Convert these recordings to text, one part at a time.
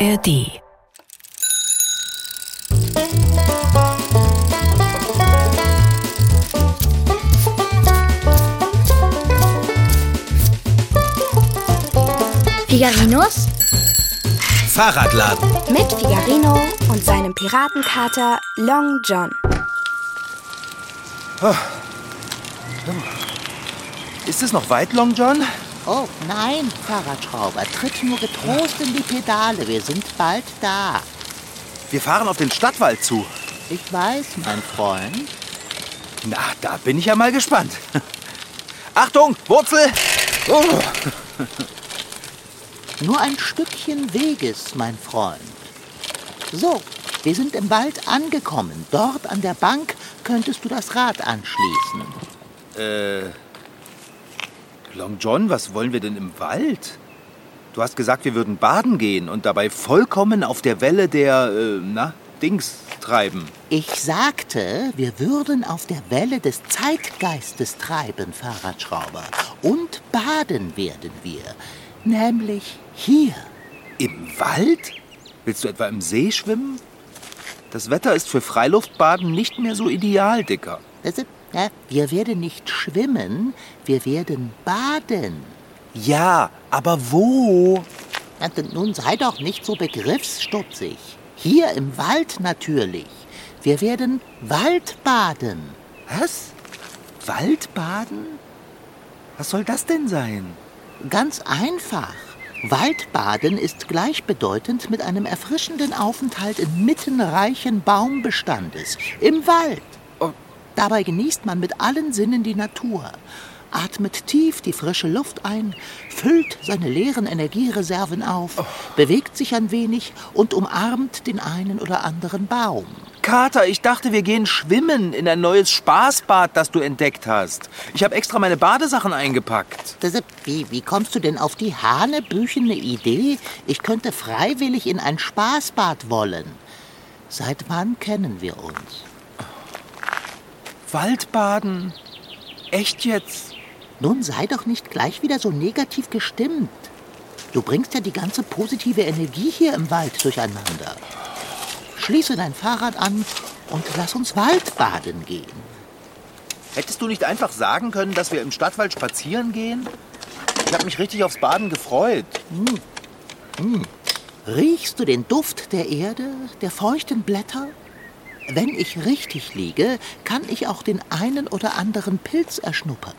ARD. Figarinos Fahrradladen. mit Figarino und seinem Piratenkater Long John. Ist es noch weit, Long John? Oh, nein, Fahrradschrauber, tritt nur getrost in die Pedale. Wir sind bald da. Wir fahren auf den Stadtwald zu. Ich weiß, mein Freund. Na, da bin ich ja mal gespannt. Achtung, Wurzel! Oh, Nur ein Stückchen Weges, mein Freund. So, wir sind im Wald angekommen. Dort an der Bank könntest du das Rad anschließen. Long John, was wollen wir denn im Wald? Du hast gesagt, wir würden baden gehen und dabei vollkommen auf der Welle der, äh, na, Dings treiben. Ich sagte, wir würden auf der Welle des Zeitgeistes treiben, Fahrradschrauber. Und baden werden wir. Nämlich hier. Im Wald? Willst du etwa im See schwimmen? Das Wetter ist für Freiluftbaden nicht mehr so ideal, Dicker. Wir werden nicht schwimmen, wir werden baden. Ja, aber wo? Nun sei doch nicht so begriffsstutzig. Hier im Wald natürlich. Wir werden Waldbaden. Was? Waldbaden? Was soll das denn sein? Ganz einfach. Waldbaden ist gleichbedeutend mit einem erfrischenden Aufenthalt inmitten reichen Baumbestandes. Im Wald. Oh. Dabei genießt man mit allen Sinnen die Natur, atmet tief die frische Luft ein, füllt seine leeren Energiereserven auf, bewegt sich ein wenig und umarmt den einen oder anderen Baum. Kater, ich dachte, wir gehen schwimmen in ein neues Spaßbad, das du entdeckt hast. Ich habe extra meine Badesachen eingepackt. Ist- Wie, wie kommst du denn auf die hanebüchene Idee, ich könnte freiwillig in ein Spaßbad wollen? Seit wann kennen wir uns? Waldbaden? Echt jetzt? Nun sei doch nicht gleich wieder so negativ gestimmt. Du bringst ja die ganze positive Energie hier im Wald durcheinander. Schließe dein Fahrrad an und lass uns Waldbaden gehen. Hättest du nicht einfach sagen können, dass wir im Stadtwald spazieren gehen? Ich habe mich richtig aufs Baden gefreut. Riechst du den Duft der Erde, der feuchten Blätter? Wenn ich richtig liege, kann ich auch den einen oder anderen Pilz erschnuppern.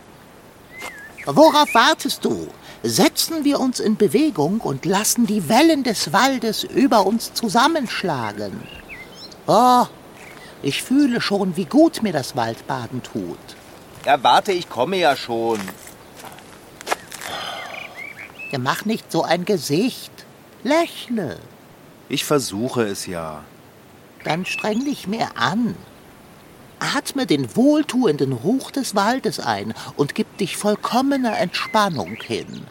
Worauf wartest du? Setzen wir uns in Bewegung und lassen die Wellen des Waldes über uns zusammenschlagen. Oh, ich fühle schon, wie gut mir das Waldbaden tut. Ja, warte, ich komme ja schon. Ja, mach nicht so ein Gesicht. Lächle. Ich versuche es ja. Dann streng dich mehr an. Atme den wohltuenden Ruch des Waldes ein und gib dich vollkommener Entspannung hin.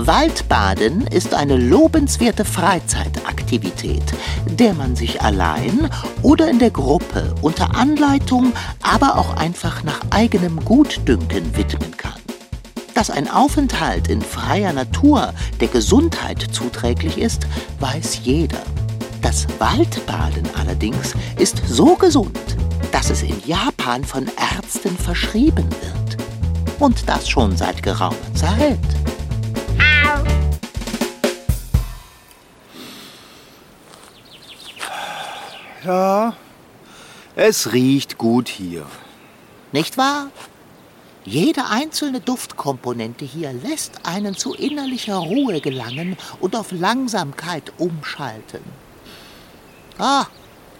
Waldbaden ist eine lobenswerte Freizeitaktivität, der man sich allein oder in der Gruppe unter Anleitung, aber auch einfach nach eigenem Gutdünken widmen kann. Dass ein Aufenthalt in freier Natur der Gesundheit zuträglich ist, weiß jeder. Das Waldbaden allerdings ist so gesund, dass es in Japan von Ärzten verschrieben wird. Und das schon seit geraumer Zeit. Ja, es riecht gut hier. Nicht wahr? Jede einzelne Duftkomponente hier lässt einen zu innerlicher Ruhe gelangen und auf Langsamkeit umschalten. Ah,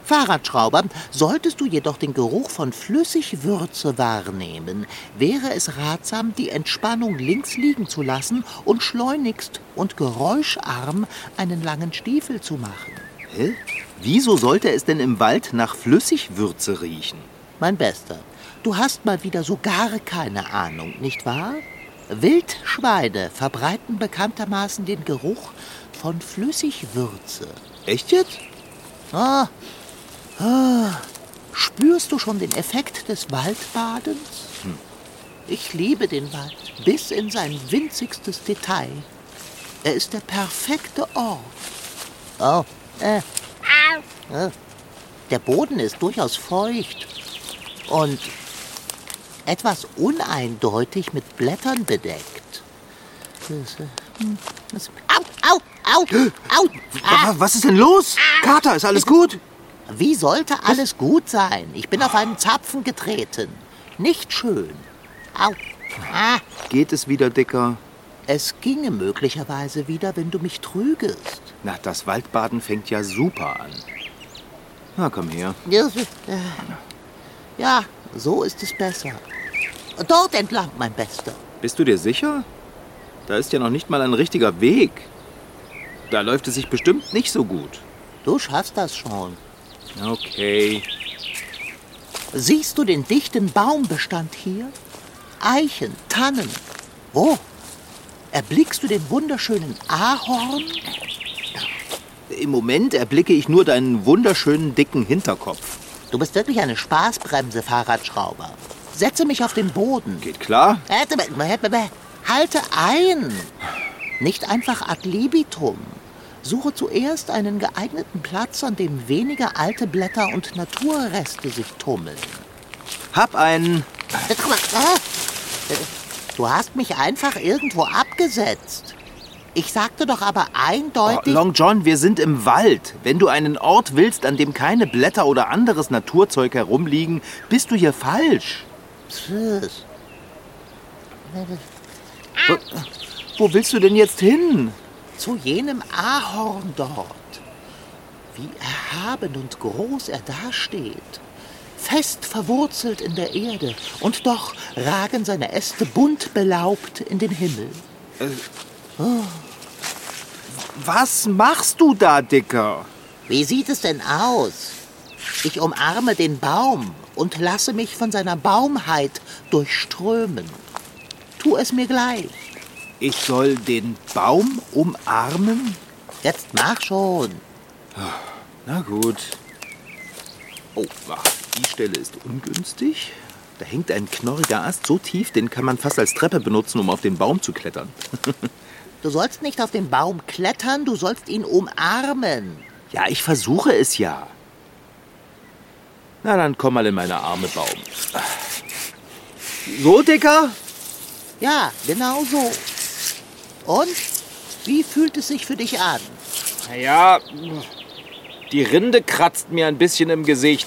Fahrradschrauber, solltest du jedoch den Geruch von Flüssigwürze wahrnehmen, wäre es ratsam, die Entspannung links liegen zu lassen und schleunigst und geräuscharm einen langen Stiefel zu machen. Hä? Wieso sollte es denn im Wald nach Flüssigwürze riechen? Mein Bester, du hast mal wieder so gar keine Ahnung, nicht wahr? Wildschweine verbreiten bekanntermaßen den Geruch von Flüssigwürze. Echt jetzt? Ah, ah, spürst du schon den Effekt des Waldbadens? Ich liebe den Wald bis in sein winzigstes Detail. Er ist der perfekte Ort. Oh, äh. äh. Der Boden ist durchaus feucht und etwas uneindeutig mit Blättern bedeckt. Äh, au, au, au, au. Ah. Was ist denn los? Kater, ist alles gut? Wie sollte alles gut sein? Ich bin auf einen Zapfen getreten. Nicht schön. Au. Ah. Geht es wieder, Dicker? Es ginge möglicherweise wieder, wenn du mich trügest. Na, das Waldbaden fängt ja super an. Na, komm her. Ja, so ist es besser. Dort entlang, mein Bester. Bist du dir sicher? Da ist ja noch nicht mal ein richtiger Weg. Da läuft es sich bestimmt nicht so gut. Du schaffst das schon. Okay. Siehst du den dichten Baumbestand hier? Eichen, Tannen. Wo? Erblickst du den wunderschönen Ahorn? Im Moment erblicke ich nur deinen wunderschönen dicken Hinterkopf. Du bist wirklich eine Spaßbremse, Fahrradschrauber. Setze mich auf den Boden. Geht klar? Halte ein. Nicht einfach ad libitum. Suche zuerst einen geeigneten Platz, an dem weniger alte Blätter und Naturreste sich tummeln. Hab einen. Du hast mich einfach irgendwo abgesetzt. Ich sagte doch aber eindeutig. Oh, Long John, wir sind im Wald. Wenn du einen Ort willst, an dem keine Blätter oder anderes Naturzeug herumliegen, bist du hier falsch. Tschüss. Wo, wo willst du denn jetzt hin? Zu jenem Ahorn dort. Wie erhaben und groß er dasteht. Fest verwurzelt in der Erde. Und doch ragen seine Äste bunt belaubt in den Himmel. Was machst du da, Dicker? Wie sieht es denn aus? Ich umarme den Baum und lasse mich von seiner Baumheit durchströmen. Tu es mir gleich. Ich soll den Baum umarmen? Jetzt mach schon. Na gut. Oh, die Stelle ist ungünstig. Da hängt ein knorriger Ast so tief, den kann man fast als Treppe benutzen, um auf den Baum zu klettern. du sollst nicht auf den Baum klettern, du sollst ihn umarmen. Ja, ich versuche es ja. Na, dann komm mal in meine Arme, Baum. So, Dicker? Ja, genau so. Und? Wie fühlt es sich für dich an? Naja, die Rinde kratzt mir ein bisschen im Gesicht.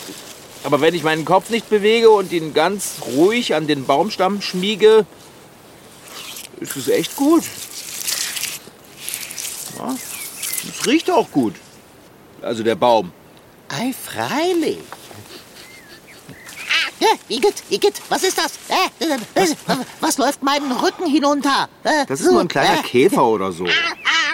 Aber wenn ich meinen Kopf nicht bewege und ihn ganz ruhig an den Baumstamm schmiege, ist es echt gut. Ja, es riecht auch gut. Also der Baum. Ei, freilich. Ja, Igitt, Igitt, was ist das? Äh, äh, was, was, läuft meinen Rücken hinunter? Äh, das ist nur ein kleiner äh, Käfer oder so.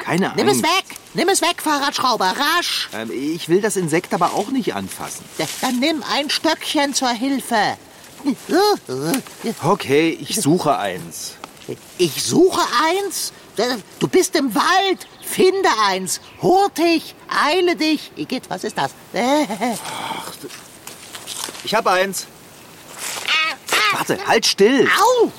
Keine Ahnung. Nimm es weg, nimm es weg, Fahrradschrauber, rasch. Ähm, ich will das Insekt aber auch nicht anfassen. Dann nimm ein Stöckchen zur Hilfe. Okay, ich suche eins. Ich suche eins? Du bist im Wald. Finde eins. Hurtig, eile dich. Igitt, was ist das? Ach, ich hab eins. Warte, halt still. Au!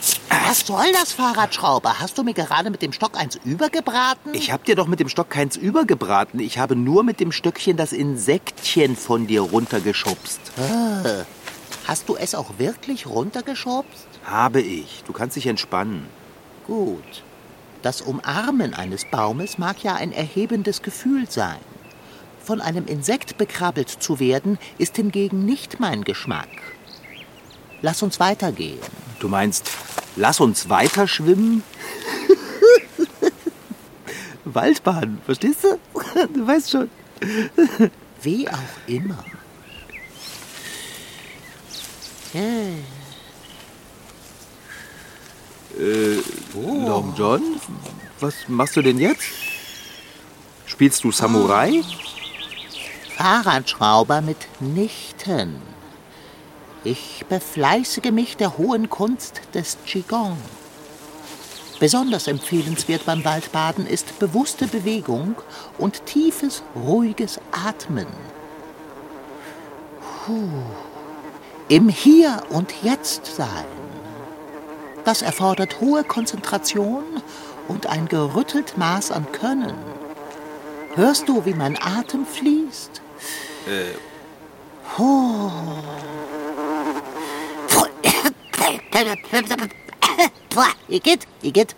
Was soll das, Fahrradschrauber? Hast du mir gerade mit dem Stock eins übergebraten? Ich hab dir doch mit dem Stock keins übergebraten. Ich habe nur mit dem Stöckchen das Insektchen von dir runtergeschubst. Ah. Hast du es auch wirklich runtergeschubst? Habe ich. Du kannst dich entspannen. Gut. Das Umarmen eines Baumes mag ja ein erhebendes Gefühl sein. Von einem Insekt bekrabbelt zu werden, ist hingegen nicht mein Geschmack. Lass uns weitergehen. Du meinst, lass uns weiter schwimmen? Waldbahn, verstehst du? Du weißt schon. Wie auch immer. Äh, oh. Long John, was machst du denn jetzt? Spielst du Samurai? Fahrradschrauber mitnichten. Ich befleißige mich der hohen Kunst des Qigong. Besonders empfehlenswert beim Waldbaden ist bewusste Bewegung und tiefes, ruhiges Atmen. Puh. Im Hier und Jetzt sein. Das erfordert hohe Konzentration und ein gerüttelt Maß an Können. Hörst du, wie mein Atem fließt? Äh. Oh. Igitt, Igitt,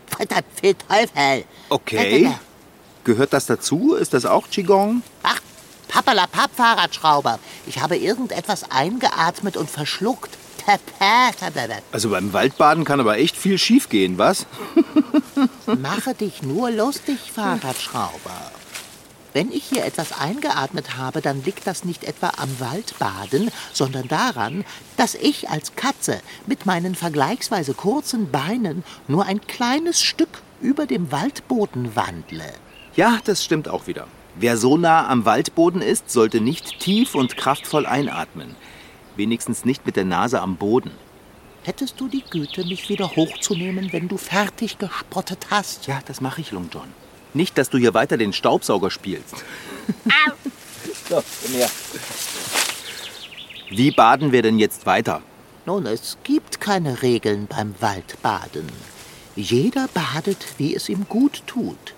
viel Teufel. Okay. Gehört das dazu? Ist das auch Qigong? Ach, Pappalapapp, Fahrradschrauber. Ich habe irgendetwas eingeatmet und verschluckt. Also beim Waldbaden kann aber echt viel schiefgehen, was? Mache dich nur lustig, Fahrradschrauber. Wenn ich hier etwas eingeatmet habe, dann liegt das nicht etwa am Waldbaden, sondern daran, dass ich als Katze mit meinen vergleichsweise kurzen Beinen nur ein kleines Stück über dem Waldboden wandle. Ja, das stimmt auch wieder. Wer so nah am Waldboden ist, sollte nicht tief und kraftvoll einatmen. Wenigstens nicht mit der Nase am Boden. Hättest du die Güte, mich wieder hochzunehmen, wenn du fertig gespottet hast? Ja, das mache ich, Long John. Nicht, dass du hier weiter den Staubsauger spielst. Au. so, komm her. Wie baden wir denn jetzt weiter? Nun, es gibt keine Regeln beim Waldbaden. Jeder badet, wie es ihm gut tut.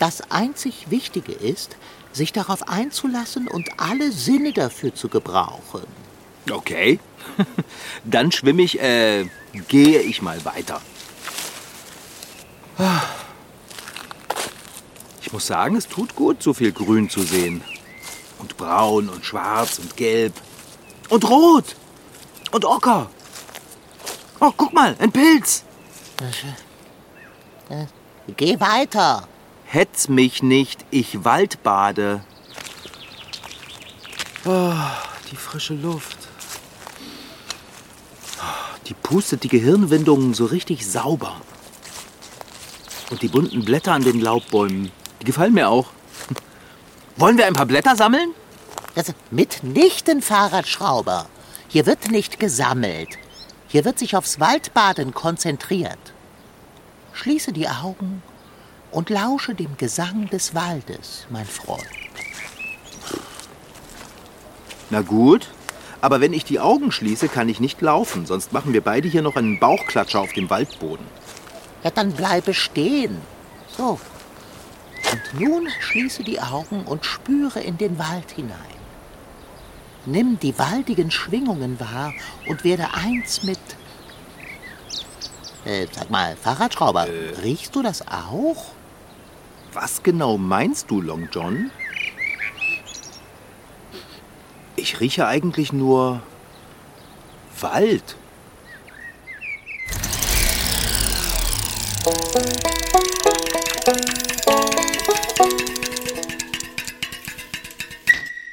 Das einzig Wichtige ist, sich darauf einzulassen und alle Sinne dafür zu gebrauchen. Okay. Dann schwimme ich, äh, gehe ich mal weiter. Ich muss sagen, es tut gut, so viel Grün zu sehen. Und braun und schwarz und gelb. Und rot. Und ocker. Oh, guck mal, ein Pilz. Geh weiter. Hetz mich nicht, ich waldbade. Oh, die frische Luft. Die pustet die Gehirnwindungen so richtig sauber. Und die bunten Blätter an den Laubbäumen, die gefallen mir auch. Wollen wir ein paar Blätter sammeln? Das mitnichten, Fahrradschrauber. Hier wird nicht gesammelt. Hier wird sich aufs Waldbaden konzentriert. Schließe die Augen und lausche dem Gesang des Waldes, mein Freund. Na gut, aber wenn ich die Augen schließe, kann ich nicht laufen, sonst machen wir beide hier noch einen Bauchklatscher auf dem Waldboden. Ja, dann bleibe stehen. So. Und nun schließe die Augen und spüre in den Wald hinein. Nimm die waldigen Schwingungen wahr und werde eins mit. Äh, sag mal, Fahrradschrauber, äh. riechst du das auch? Was genau meinst du, Long John? Ich rieche eigentlich nur Wald.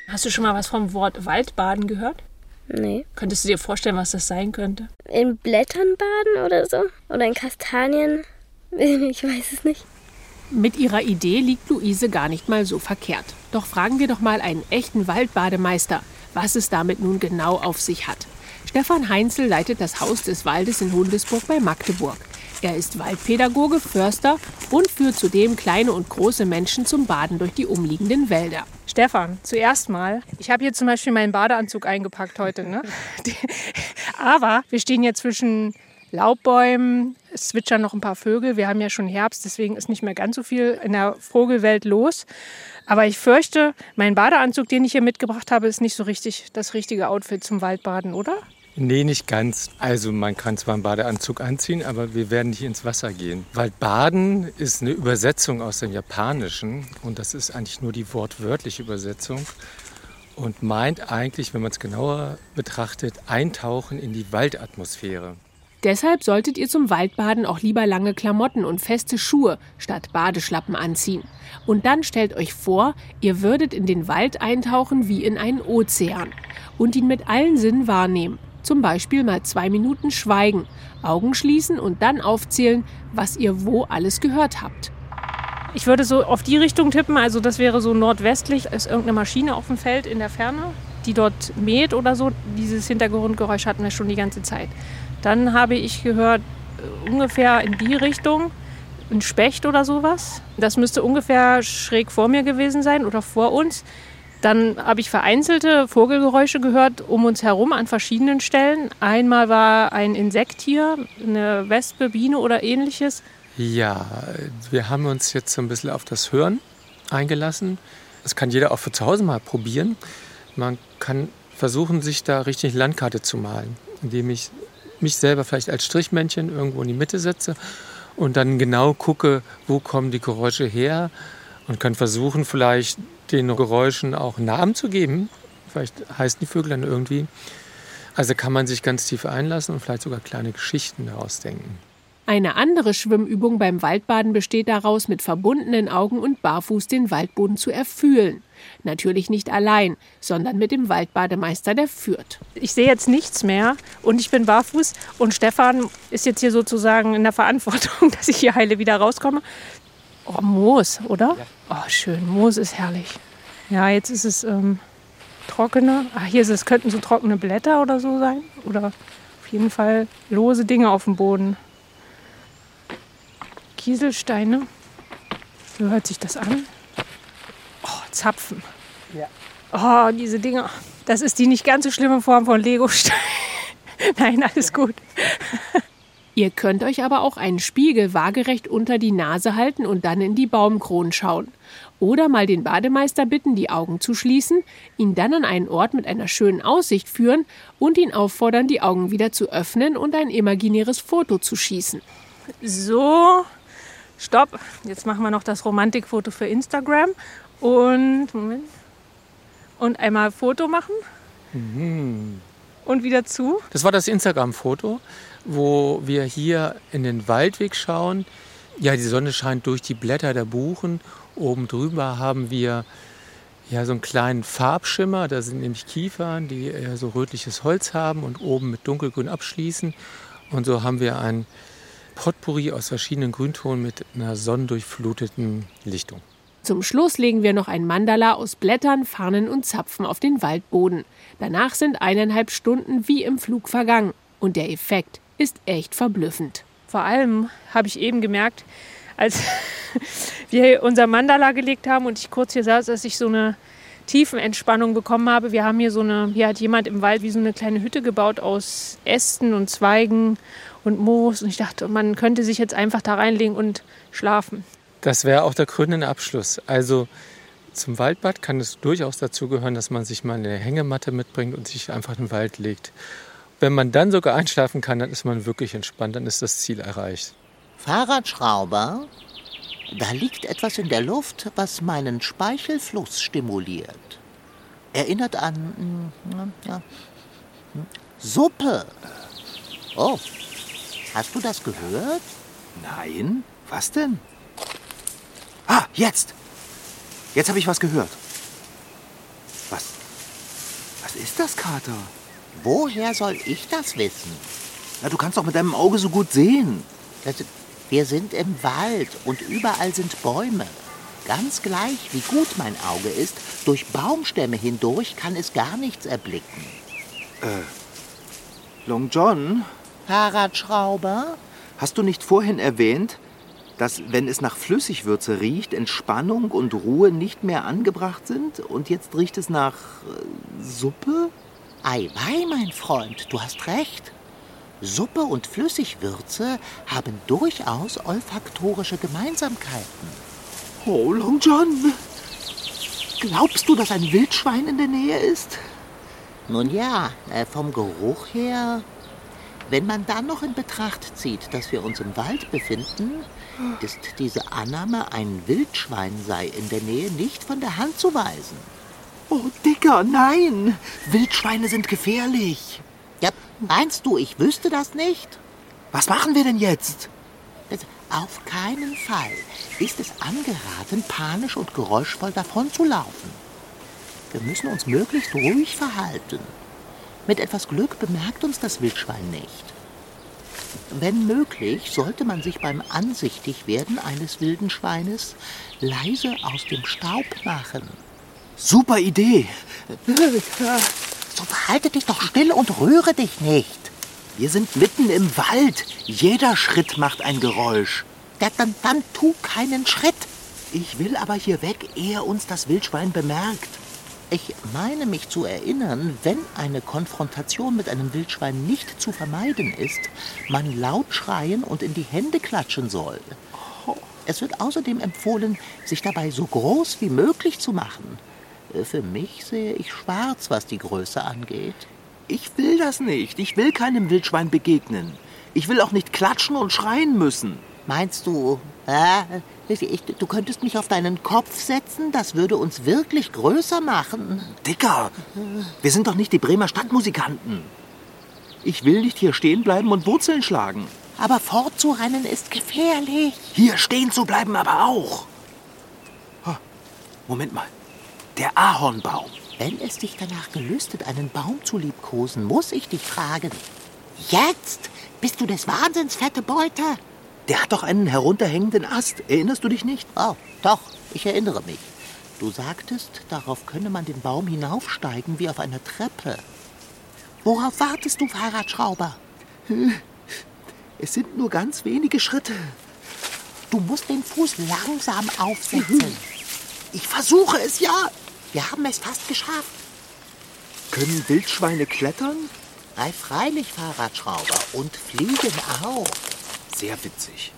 Hast du schon mal was vom Wort Waldbaden gehört? Nee. Könntest du dir vorstellen, was das sein könnte? In Blättern baden oder so? Oder in Kastanien? Ich weiß es nicht. Mit ihrer Idee liegt Luise gar nicht mal so verkehrt. Doch fragen wir doch mal einen echten Waldbademeister was es damit nun genau auf sich hat. Stefan Heinzel leitet das Haus des Waldes in Hundesburg bei Magdeburg. Er ist Waldpädagoge, Förster und führt zudem kleine und große Menschen zum Baden durch die umliegenden Wälder. Stefan, zuerst mal, ich habe hier zum Beispiel meinen Badeanzug eingepackt heute. Ne? Aber wir stehen hier zwischen Laubbäumen, es zwitschern noch ein paar Vögel. Wir haben ja schon Herbst, deswegen ist nicht mehr ganz so viel in der Vogelwelt los. Aber ich fürchte, mein Badeanzug, den ich hier mitgebracht habe, ist nicht so richtig das richtige Outfit zum Waldbaden, oder? Nee, nicht ganz. Also man kann zwar einen Badeanzug anziehen, aber wir werden nicht ins Wasser gehen. Waldbaden ist eine Übersetzung aus dem Japanischen und das ist eigentlich nur die wortwörtliche Übersetzung und meint eigentlich, wenn man es genauer betrachtet, Eintauchen in die Waldatmosphäre. Deshalb solltet ihr zum Waldbaden auch lieber lange Klamotten und feste Schuhe statt Badeschlappen anziehen. Und dann stellt euch vor, ihr würdet in den Wald eintauchen wie in einen Ozean und ihn mit allen Sinnen wahrnehmen. Zum Beispiel mal zwei Minuten schweigen, Augen schließen und dann aufzählen, was ihr wo alles gehört habt. Ich würde so auf die Richtung tippen, also das wäre so nordwestlich, ist irgendeine Maschine auf dem Feld in der Ferne, die dort mäht oder so. Dieses Hintergrundgeräusch hatten wir schon die ganze Zeit. Dann habe ich gehört, äh, ungefähr in die Richtung, ein Specht oder sowas. Das müsste ungefähr schräg vor mir gewesen sein oder vor uns. Dann habe ich vereinzelte Vogelgeräusche gehört um uns herum an verschiedenen Stellen. Einmal war ein Insekt hier, eine Wespe, Biene oder ähnliches. Ja, wir haben uns jetzt so ein bisschen auf das Hören eingelassen. Das kann jeder auch für zu Hause mal probieren. Man kann versuchen, sich da richtig Landkarte zu malen, indem ich mich selber vielleicht als Strichmännchen irgendwo in die Mitte setze und dann genau gucke, wo kommen die Geräusche her und kann versuchen, vielleicht den Geräuschen auch Namen zu geben. Vielleicht heißen die Vögel dann irgendwie. Also kann man sich ganz tief einlassen und vielleicht sogar kleine Geschichten daraus denken. Eine andere Schwimmübung beim Waldbaden besteht daraus, mit verbundenen Augen und barfuß den Waldboden zu erfühlen. Natürlich nicht allein, sondern mit dem Waldbademeister, der führt. Ich sehe jetzt nichts mehr und ich bin barfuß und Stefan ist jetzt hier sozusagen in der Verantwortung, dass ich hier heile wieder rauskomme. Oh, Moos, oder? Oh, schön. Moos ist herrlich. Ja, jetzt ist es ähm, trockener. Ach, hier ist es, könnten so trockene Blätter oder so sein. Oder auf jeden Fall lose Dinge auf dem Boden. Kieselsteine. So hört sich das an. Oh, Zapfen. Ja. Oh, diese Dinger. Das ist die nicht ganz so schlimme Form von Legostein. Nein, alles gut. Ihr könnt euch aber auch einen Spiegel waagerecht unter die Nase halten und dann in die Baumkronen schauen. Oder mal den Bademeister bitten, die Augen zu schließen, ihn dann an einen Ort mit einer schönen Aussicht führen und ihn auffordern, die Augen wieder zu öffnen und ein imaginäres Foto zu schießen. So, stopp. Jetzt machen wir noch das Romantikfoto für Instagram. Und, Moment. Und einmal Foto machen. Und wieder zu. Das war das Instagram-Foto, wo wir hier in den Waldweg schauen. Ja, die Sonne scheint durch die Blätter der Buchen. Oben drüber haben wir ja so einen kleinen Farbschimmer. Da sind nämlich Kiefern, die eher so rötliches Holz haben und oben mit dunkelgrün abschließen. Und so haben wir ein Potpourri aus verschiedenen Grüntonen mit einer sonnendurchfluteten Lichtung. Zum Schluss legen wir noch ein Mandala aus Blättern, Farnen und Zapfen auf den Waldboden. Danach sind eineinhalb Stunden wie im Flug vergangen. Und der Effekt ist echt verblüffend. Vor allem habe ich eben gemerkt, als wir unser Mandala gelegt haben und ich kurz hier saß, dass ich so eine Tiefenentspannung bekommen habe. Wir haben hier so eine, hier hat jemand im Wald wie so eine kleine Hütte gebaut aus Ästen und Zweigen und Moos. Und ich dachte, man könnte sich jetzt einfach da reinlegen und schlafen. Das wäre auch der krönende Abschluss. Also zum Waldbad kann es durchaus dazu gehören, dass man sich mal eine Hängematte mitbringt und sich einfach in den Wald legt. Wenn man dann sogar einschlafen kann, dann ist man wirklich entspannt, dann ist das Ziel erreicht. Fahrradschrauber, da liegt etwas in der Luft, was meinen Speichelfluss stimuliert. Erinnert an ja, Suppe. Oh, hast du das gehört? Nein? Was denn? Ah, jetzt! Jetzt habe ich was gehört. Was? Was ist das, Kater? Woher soll ich das wissen? Na, du kannst doch mit deinem Auge so gut sehen. Das, wir sind im Wald und überall sind Bäume. Ganz gleich, wie gut mein Auge ist, durch Baumstämme hindurch kann es gar nichts erblicken. Long John, Fahrradschrauber? hast du nicht vorhin erwähnt, dass, wenn es nach Flüssigwürze riecht, Entspannung und Ruhe nicht mehr angebracht sind? Und jetzt riecht es nach äh, Suppe? Eiwei, mein Freund, du hast recht. Suppe und Flüssigwürze haben durchaus olfaktorische Gemeinsamkeiten. Oh, Long John. Glaubst du, dass ein Wildschwein in der Nähe ist? Nun ja, äh, vom Geruch her. Wenn man dann noch in Betracht zieht, dass wir uns im Wald befinden, ist diese Annahme, ein Wildschwein sei in der Nähe, nicht von der Hand zu weisen. Oh, Dicker, nein! Wildschweine sind gefährlich. Ja, meinst du, ich wüsste das nicht? Was machen wir denn jetzt? Also, auf keinen Fall ist es angeraten, panisch und geräuschvoll davonzulaufen. Wir müssen uns möglichst ruhig verhalten. Mit etwas Glück bemerkt uns das Wildschwein nicht. Wenn möglich, sollte man sich beim Ansichtigwerden eines wilden Schweines leise aus dem Staub machen. Super Idee. So verhalte dich doch still und rühre dich nicht. Wir sind mitten im Wald. Jeder Schritt macht ein Geräusch. Ja, dann, dann tu keinen Schritt. Ich will aber hier weg, ehe uns das Wildschwein bemerkt. Ich meine mich zu erinnern, wenn eine Konfrontation mit einem Wildschwein nicht zu vermeiden ist, man laut schreien und in die Hände klatschen soll. Es wird außerdem empfohlen, sich dabei so groß wie möglich zu machen. Äh, Für mich sehe ich schwarz, was die Größe angeht. Ich will das nicht. Ich will keinem Wildschwein begegnen. Ich will auch nicht klatschen und schreien müssen. Meinst du, äh, ich, du könntest mich auf deinen Kopf setzen? Das würde uns wirklich größer machen. Dicker, wir sind doch nicht die Bremer Stadtmusikanten. Ich will nicht hier stehen bleiben und Wurzeln schlagen. Aber fortzurennen ist gefährlich. Hier stehen zu bleiben aber auch. Moment mal. Der Ahornbaum. Wenn es dich danach gelüstet, einen Baum zu liebkosen, muss ich dich fragen. Jetzt? Bist du des Wahnsinns, fette Beute? Der hat doch einen herunterhängenden Ast. Erinnerst du dich nicht? Oh, doch, ich erinnere mich. Du sagtest, darauf könne man den Baum hinaufsteigen wie auf einer Treppe. Worauf wartest du, Fahrradschrauber? Es sind nur ganz wenige Schritte. Du musst den Fuß langsam aufsetzen. Ich versuche es ja. Wir haben es fast geschafft. Können Wildschweine klettern? Ei, freilich, Fahrradschrauber. Und fliegen auch. Sehr witzig.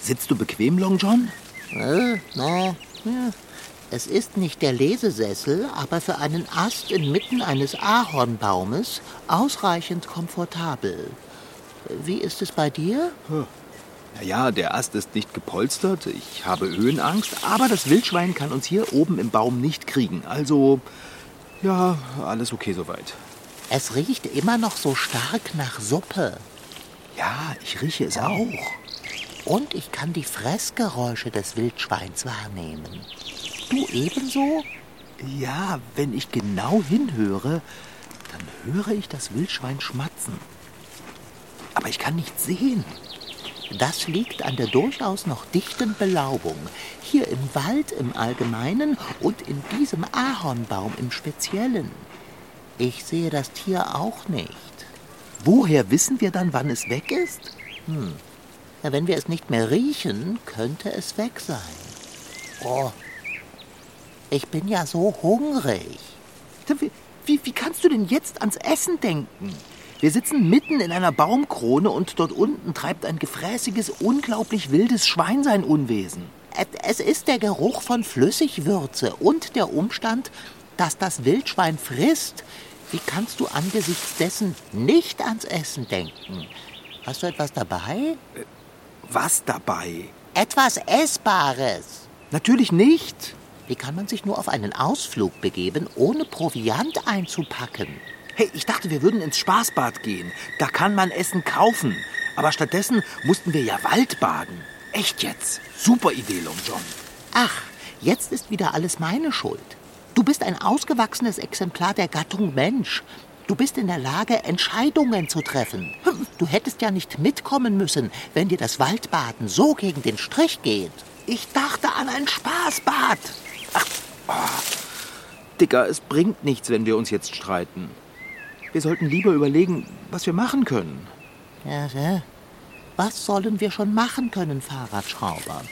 Sitzt du bequem, Long John? Äh, na, ja. Es ist nicht der Lesesessel, aber für einen Ast inmitten eines Ahornbaumes ausreichend komfortabel. Wie ist es bei dir? Naja, der Ast ist nicht gepolstert. Ich habe Höhenangst. Aber das Wildschwein kann uns hier oben im Baum nicht kriegen. Also, ja, alles okay soweit. Es riecht immer noch so stark nach Suppe. Ja, ich rieche es auch. Und ich kann die Fressgeräusche des Wildschweins wahrnehmen. Du ebenso? Ja, wenn ich genau hinhöre, dann höre ich das Wildschwein schmatzen. Aber ich kann nichts sehen. Das liegt an der durchaus noch dichten Belaubung. Hier im Wald im Allgemeinen und in diesem Ahornbaum im Speziellen. Ich sehe das Tier auch nicht. Woher wissen wir dann, wann es weg ist? Ja, wenn wir es nicht mehr riechen, könnte es weg sein. Oh, ich bin ja so hungrig. Wie, wie, wie kannst du denn jetzt ans Essen denken? Wir sitzen mitten in einer Baumkrone und dort unten treibt ein gefräßiges, unglaublich wildes Schwein sein Unwesen. Es ist der Geruch von Flüssigwürze und der Umstand, dass das Wildschwein frisst. Wie kannst du angesichts dessen nicht ans Essen denken? Hast du etwas dabei? Was dabei? Etwas Essbares. Natürlich nicht. Wie kann man sich nur auf einen Ausflug begeben, ohne Proviant einzupacken? Hey, ich dachte, wir würden ins Spaßbad gehen. Da kann man Essen kaufen. Aber stattdessen mussten wir ja Waldbaden. Echt jetzt? Super Idee, Long John. Ach, jetzt ist wieder alles meine Schuld. Du bist ein ausgewachsenes Exemplar der Gattung Mensch. Du bist in der Lage, Entscheidungen zu treffen. Du hättest ja nicht mitkommen müssen, wenn dir das Waldbaden so gegen den Strich geht. Ich dachte an ein Spaßbad. Ach, oh. Dicker, es bringt nichts, wenn wir uns jetzt streiten. Wir sollten lieber überlegen, was wir machen können. Ja, ja. Was sollen wir schon machen können, Fahrradschrauber?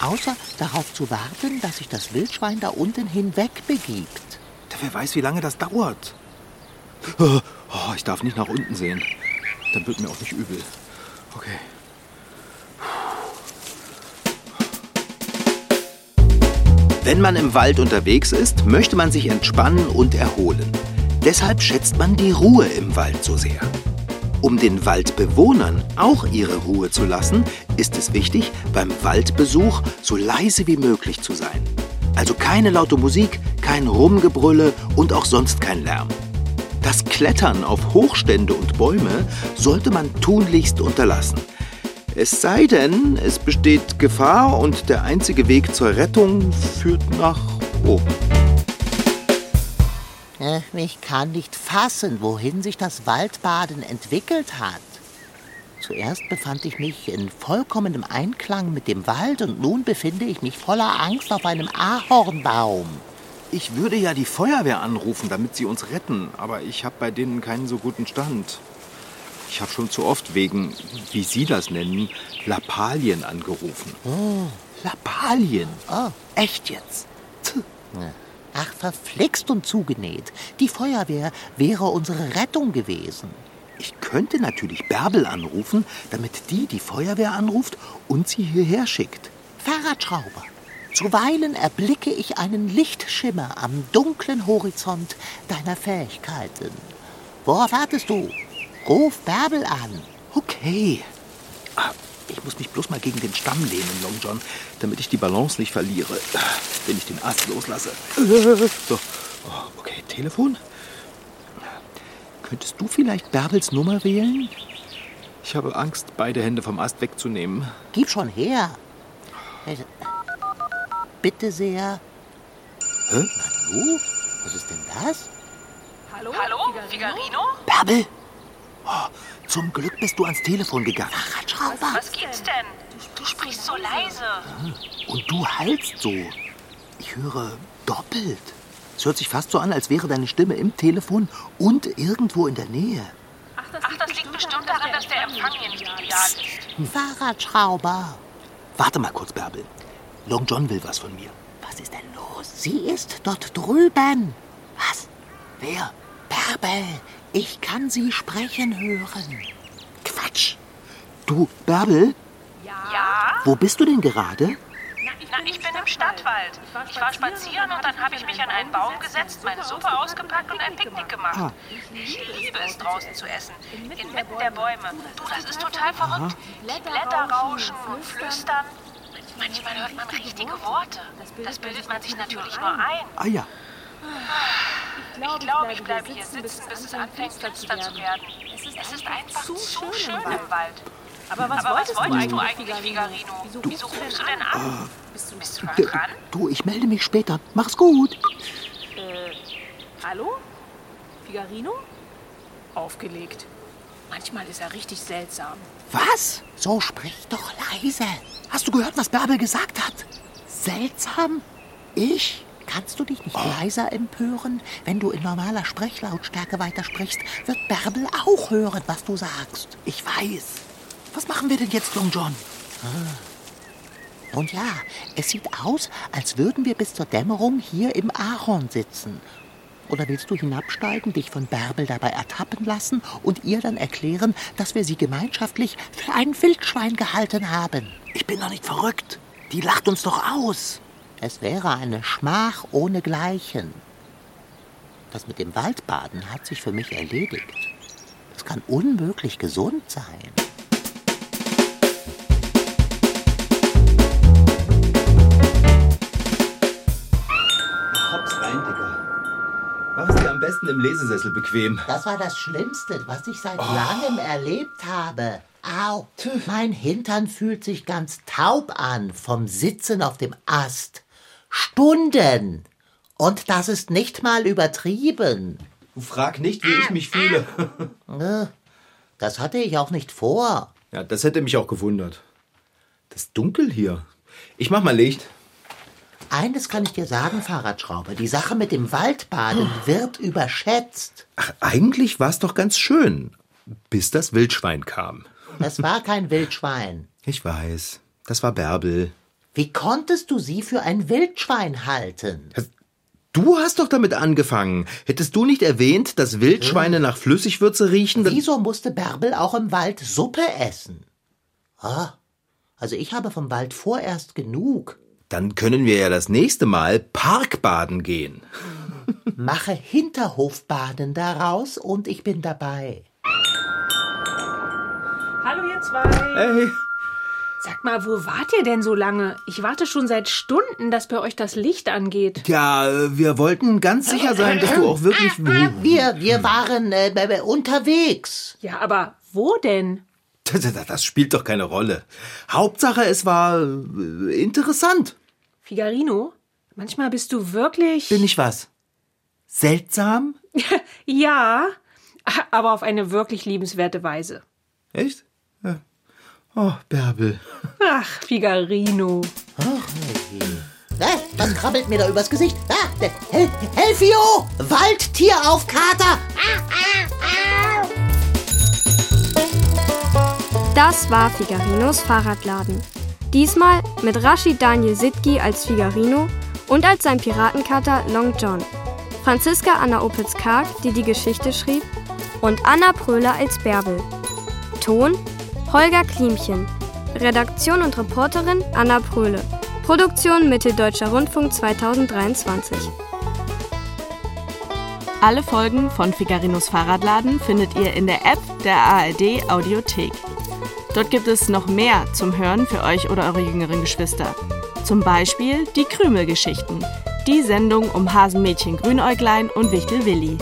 Außer darauf zu warten, dass sich das Wildschwein da unten hinweg begibt. Wer weiß, wie lange das dauert. Oh, ich darf nicht nach unten sehen. Dann wird mir auch nicht übel. Okay. Wenn man im Wald unterwegs ist, möchte man sich entspannen und erholen. Deshalb schätzt man die Ruhe im Wald so sehr. Um den Waldbewohnern auch ihre Ruhe zu lassen, ist es wichtig, beim Waldbesuch so leise wie möglich zu sein. Also keine laute Musik, kein Rumgebrülle und auch sonst kein Lärm. Das Klettern auf Hochstände und Bäume sollte man tunlichst unterlassen. Es sei denn, es besteht Gefahr und der einzige Weg zur Rettung führt nach oben. Äh, Ich kann nicht fassen, wohin sich das Waldbaden entwickelt hat. Zuerst befand ich mich in vollkommenem Einklang mit dem Wald und nun befinde ich mich voller Angst auf einem Ahornbaum. Ich würde ja die Feuerwehr anrufen, damit sie uns retten, aber ich habe bei denen keinen so guten Stand. Ich habe schon zu oft wegen, wie Sie das nennen, Lappalien angerufen. Oh, Lappalien. Oh, echt jetzt? Tch. Ach, verflixt und zugenäht. Die Feuerwehr wäre unsere Rettung gewesen. Ich könnte natürlich Bärbel anrufen, damit die die Feuerwehr anruft und sie hierher schickt. Fahrradschrauber. Zuweilen erblicke ich einen Lichtschimmer am dunklen Horizont deiner Fähigkeiten. Worauf wartest du? Ruf Bärbel an. Okay. Ah, Ich muss mich bloß mal gegen den Stamm lehnen, Long John, damit ich die Balance nicht verliere, wenn ich den Ast loslasse. So, oh, okay, Telefon. Könntest du vielleicht Bärbels Nummer wählen? Ich habe Angst, beide Hände vom Ast wegzunehmen. Gib schon her. Bitte sehr. Hä? Nanu? Was ist denn das? Hallo, Figarino? Bärbel! Oh, zum Glück bist du ans Telefon gegangen. Fahrradschrauber. Was gibt's denn? Du sprichst so leise. Und du heilst so. Ich höre doppelt. Es hört sich fast so an, als wäre deine Stimme im Telefon und irgendwo in der Nähe. Ach, das liegt bestimmt daran, dass der Empfang hier nicht ideal ist. Fahrradschrauber. Warte mal kurz, Bärbel. Long John will was von mir. Was ist denn los? Sie ist dort drüben. Was? Wer? Bärbel, ich kann Sie sprechen hören. Quatsch. Du, Bärbel, Ja? wo bist du denn gerade? Na, ich bin im Stadtwald. Ich war spazieren und dann habe ich mich an einen Baum gesetzt, meine Suppe ausgepackt und ein Picknick gemacht. Ah. Ich liebe es, draußen zu essen. Inmitten der Bäume. Du, das ist total verrückt. Die Blätter rauschen und flüstern. Manchmal hört man richtige Worte. Das bildet man sich natürlich nur ein. Ah ja. Ich glaube, ich bleibe hier sitzen, bis es anfängt, finster zu werden. Es ist einfach zu schön im Wald. Aber was wolltest du eigentlich, Figarino? Wieso rufst du denn an? Bist du D dran? du, ich melde mich später. Mach's gut. Hallo? Figarino? Aufgelegt. Manchmal ist er richtig seltsam. Was? So sprich doch leise. Hast du gehört, was Bärbel gesagt hat? Seltsam? Ich? Kannst du dich nicht leiser empören? Wenn du in normaler Sprechlautstärke weitersprichst, wird Bärbel auch hören, was du sagst. Ich weiß. Was machen wir denn jetzt, Long John? Und ja, es sieht aus, als würden wir bis zur Dämmerung hier im Ahorn sitzen. Oder willst du hinabsteigen, dich von Bärbel dabei ertappen lassen und ihr dann erklären, dass wir sie gemeinschaftlich für ein Wildschwein gehalten haben? Ich bin doch nicht verrückt. Die lacht uns doch aus. Es wäre eine Schmach ohnegleichen. Das mit dem Waldbaden hat sich für mich erledigt. Das kann unmöglich gesund sein. Hops rein, Dicker. Mach es dir am besten im Lesesessel bequem. Das war das Schlimmste, was ich seit langem erlebt habe. Au, mein Hintern fühlt sich ganz taub an vom Sitzen auf dem Ast. Stunden. Und das ist nicht mal übertrieben. Du frag nicht, wie ich mich fühle. Das hatte ich auch nicht vor. Ja, das hätte mich auch gewundert. Das ist dunkel hier. Ich mach mal Licht. Eines kann ich dir sagen, Fahrradschrauber. Die Sache mit dem Waldbaden wird überschätzt. Ach, eigentlich war's doch ganz schön. Bis das Wildschwein kam. Das war kein Wildschwein. Ich weiß. Das war Bärbel. Wie konntest du sie für ein Wildschwein halten? Du hast doch damit angefangen. Hättest du nicht erwähnt, dass Wildschweine nach Flüssigwürze riechen? Wieso musste Bärbel auch im Wald Suppe essen? Ah, also ich habe vom Wald vorerst genug. Dann können wir ja das nächste Mal Parkbaden gehen. Mache Hinterhofbaden daraus und ich bin dabei. Hallo ihr zwei. Hey, Sag mal, wo wart ihr denn so lange? Ich warte schon seit Stunden, dass bei euch das Licht angeht. ja, wir wollten ganz sicher sein, dass du auch wirklich... Wir, wir waren äh, unterwegs. Ja, aber wo denn? Das, das- das spielt doch keine Rolle. Hauptsache, es war äh, interessant. Figarino? Manchmal bist du wirklich. Bin ich was? Seltsam? Ja, aber auf eine wirklich liebenswerte Weise. Echt? Oh, Bärbel. Ach, Figarino. Äh, was krabbelt mir da übers Gesicht? Ah, Hel Helfio! Waldtier auf Kater! Ah, ah, ah. Das war Figarinos Fahrradladen. Diesmal mit Rashid Daniel Sitki als Figarino und als sein Piratenkater Long John. Franziska Anna Opitz-Karg, die die Geschichte schrieb, und Anna Pröhler als Bärbel. Ton Holger Klimchen. Redaktion und Reporterin Anna Pröhle. Produktion Mitteldeutscher Rundfunk 2023. Alle Folgen von Figarinos Fahrradladen findet ihr in der App der ARD Audiothek. Dort gibt es noch mehr zum Hören für euch oder eure jüngeren Geschwister. Zum Beispiel die Krümelgeschichten, die Sendung um Hasenmädchen Grünäuglein und Wichtel Willi.